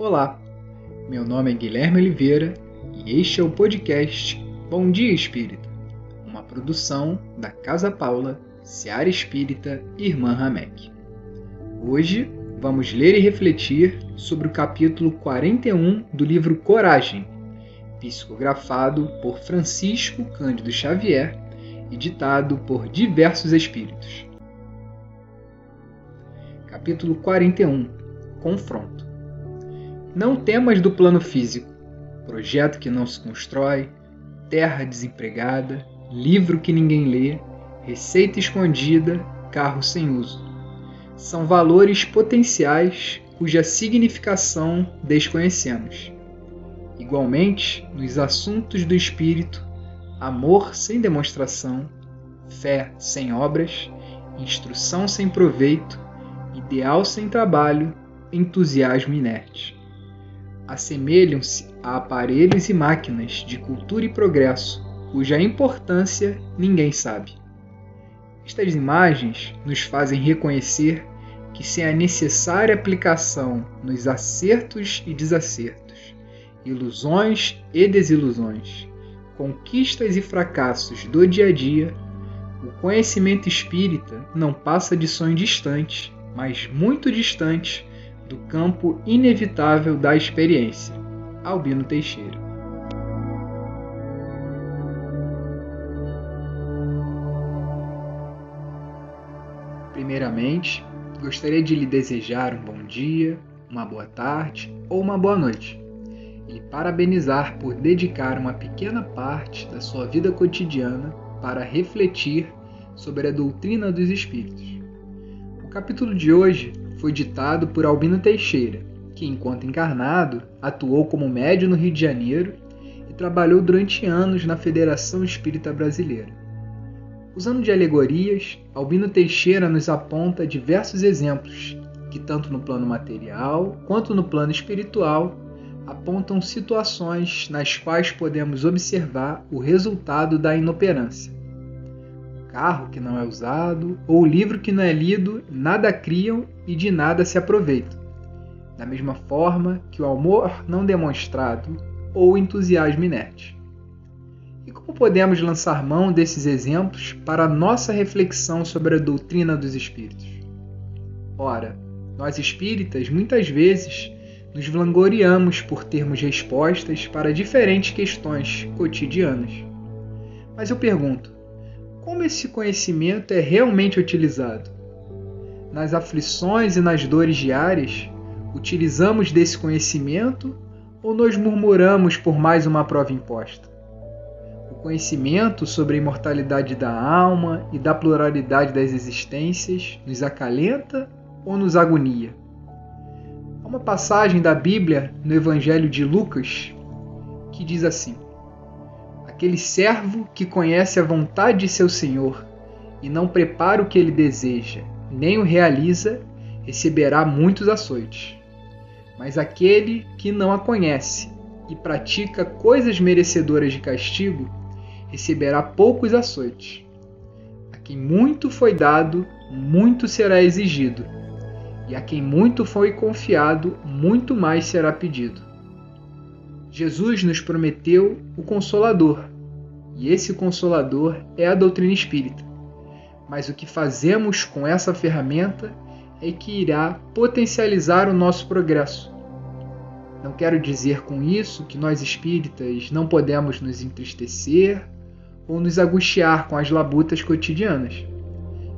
Olá, meu nome é Guilherme Oliveira e este é o podcast Bom Dia Espírita, uma produção da Casa Paula, Seara Espírita e Irmã Ramek. Hoje vamos ler e refletir sobre o capítulo 41 do livro Coragem, psicografado por Francisco Cândido Xavier e ditado por diversos espíritos. Capítulo 41 Confronto não temas do plano físico, projeto que não se constrói, terra desempregada, livro que ninguém lê, receita escondida, carro sem uso. São valores potenciais cuja significação desconhecemos. Igualmente, nos assuntos do espírito, amor sem demonstração, fé sem obras, instrução sem proveito, ideal sem trabalho, entusiasmo inerte assemelham-se a aparelhos e máquinas de cultura e progresso, cuja importância ninguém sabe. Estas imagens nos fazem reconhecer que, sem a necessária aplicação nos acertos e desacertos, ilusões e desilusões, conquistas e fracassos do dia a dia, o conhecimento espírita não passa de sonho distante, mas muito distante do campo inevitável da experiência. Albino Teixeira. Primeiramente, gostaria de lhe desejar um bom dia, uma boa tarde ou uma boa noite e parabenizar por dedicar uma pequena parte da sua vida cotidiana para refletir sobre a doutrina dos espíritos. O capítulo de hoje foi ditado por Albino Teixeira, que, enquanto encarnado, atuou como médio no Rio de Janeiro e trabalhou durante anos na Federação Espírita Brasileira. Usando de alegorias, Albino Teixeira nos aponta diversos exemplos que, tanto no plano material quanto no plano espiritual, apontam situações nas quais podemos observar o resultado da inoperância carro que não é usado ou o livro que não é lido, nada criam e de nada se aproveitam. Da mesma forma que o amor não demonstrado ou o entusiasmo inerte. E como podemos lançar mão desses exemplos para a nossa reflexão sobre a doutrina dos espíritos? Ora, nós espíritas muitas vezes nos vangloriamos por termos respostas para diferentes questões cotidianas. Mas eu pergunto: como esse conhecimento é realmente utilizado. Nas aflições e nas dores diárias, utilizamos desse conhecimento ou nos murmuramos por mais uma prova imposta? O conhecimento sobre a imortalidade da alma e da pluralidade das existências nos acalenta ou nos agonia? Há uma passagem da Bíblia no Evangelho de Lucas que diz assim: aquele servo que conhece a vontade de seu senhor e não prepara o que ele deseja, nem o realiza, receberá muitos açoites. Mas aquele que não a conhece e pratica coisas merecedoras de castigo, receberá poucos açoites. A quem muito foi dado, muito será exigido, e a quem muito foi confiado, muito mais será pedido. Jesus nos prometeu o Consolador, e esse Consolador é a doutrina espírita. Mas o que fazemos com essa ferramenta é que irá potencializar o nosso progresso. Não quero dizer com isso que nós espíritas não podemos nos entristecer ou nos angustiar com as labutas cotidianas.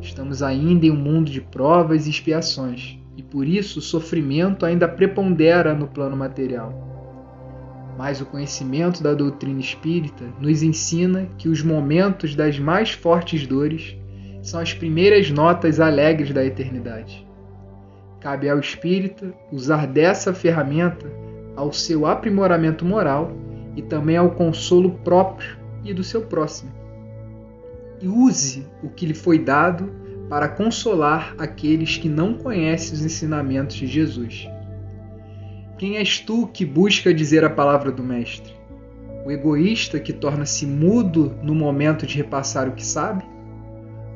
Estamos ainda em um mundo de provas e expiações, e por isso o sofrimento ainda prepondera no plano material. Mas o conhecimento da doutrina espírita nos ensina que os momentos das mais fortes dores são as primeiras notas alegres da eternidade. Cabe ao espírita usar dessa ferramenta ao seu aprimoramento moral e também ao consolo próprio e do seu próximo. E use o que lhe foi dado para consolar aqueles que não conhecem os ensinamentos de Jesus. Quem és tu que busca dizer a palavra do Mestre? O egoísta que torna-se mudo no momento de repassar o que sabe?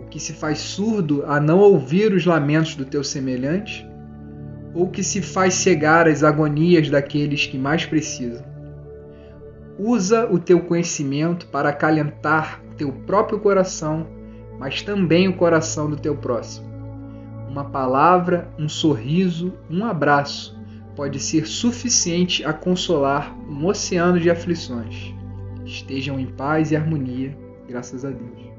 O que se faz surdo a não ouvir os lamentos do teu semelhante? ou que se faz cegar as agonias daqueles que mais precisam. Usa o teu conhecimento para acalentar teu próprio coração, mas também o coração do teu próximo. Uma palavra, um sorriso, um abraço pode ser suficiente a consolar um oceano de aflições. Estejam em paz e harmonia, graças a Deus.